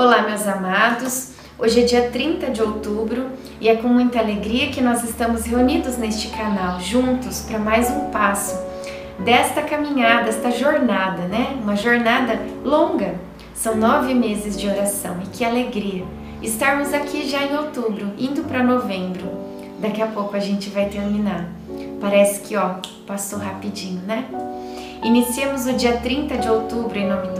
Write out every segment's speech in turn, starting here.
Olá, meus amados. Hoje é dia 30 de outubro e é com muita alegria que nós estamos reunidos neste canal, juntos para mais um passo desta caminhada, esta jornada, né? Uma jornada longa. São nove meses de oração e que alegria estarmos aqui já em outubro, indo para novembro. Daqui a pouco a gente vai terminar. Parece que, ó, passou rapidinho, né? Iniciemos o dia 30 de outubro em nome do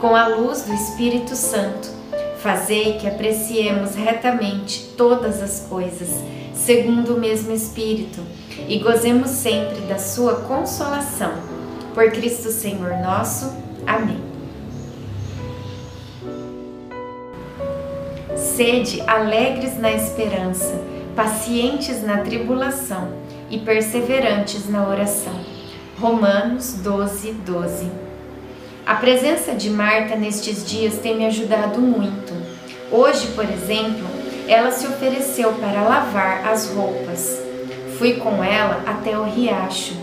com a luz do Espírito Santo, fazei que apreciemos retamente todas as coisas, segundo o mesmo Espírito, e gozemos sempre da sua consolação. Por Cristo Senhor nosso. Amém. Sede alegres na esperança, pacientes na tribulação e perseverantes na oração Romanos 12, 12. A presença de Marta nestes dias tem me ajudado muito. Hoje, por exemplo, ela se ofereceu para lavar as roupas. Fui com ela até o riacho.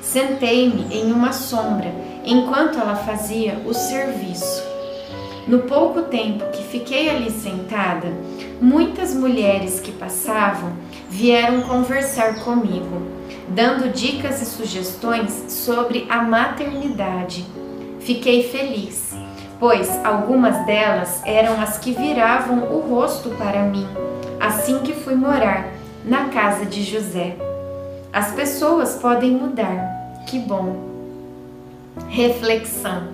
Sentei-me em uma sombra enquanto ela fazia o serviço. No pouco tempo que fiquei ali sentada, muitas mulheres que passavam vieram conversar comigo dando dicas e sugestões sobre a maternidade. Fiquei feliz, pois algumas delas eram as que viravam o rosto para mim assim que fui morar na casa de José. As pessoas podem mudar, que bom. Reflexão: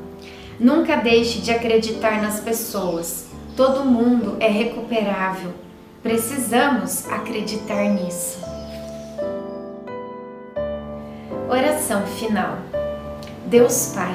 Nunca deixe de acreditar nas pessoas. Todo mundo é recuperável. Precisamos acreditar nisso. Oração final. Deus Pai,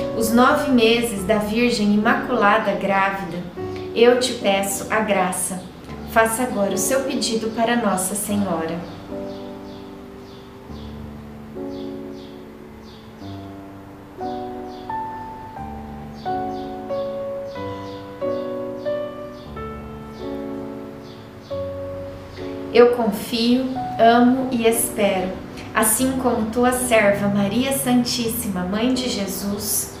os nove meses da Virgem Imaculada Grávida, eu te peço a graça. Faça agora o seu pedido para Nossa Senhora. Eu confio, amo e espero assim como tua serva Maria Santíssima, Mãe de Jesus.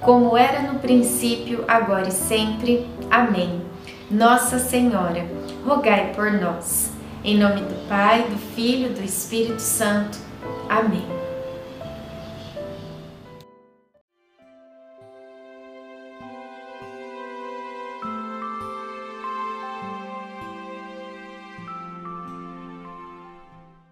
como era no princípio, agora e sempre. Amém. Nossa Senhora, rogai por nós. Em nome do Pai, do Filho e do Espírito Santo. Amém.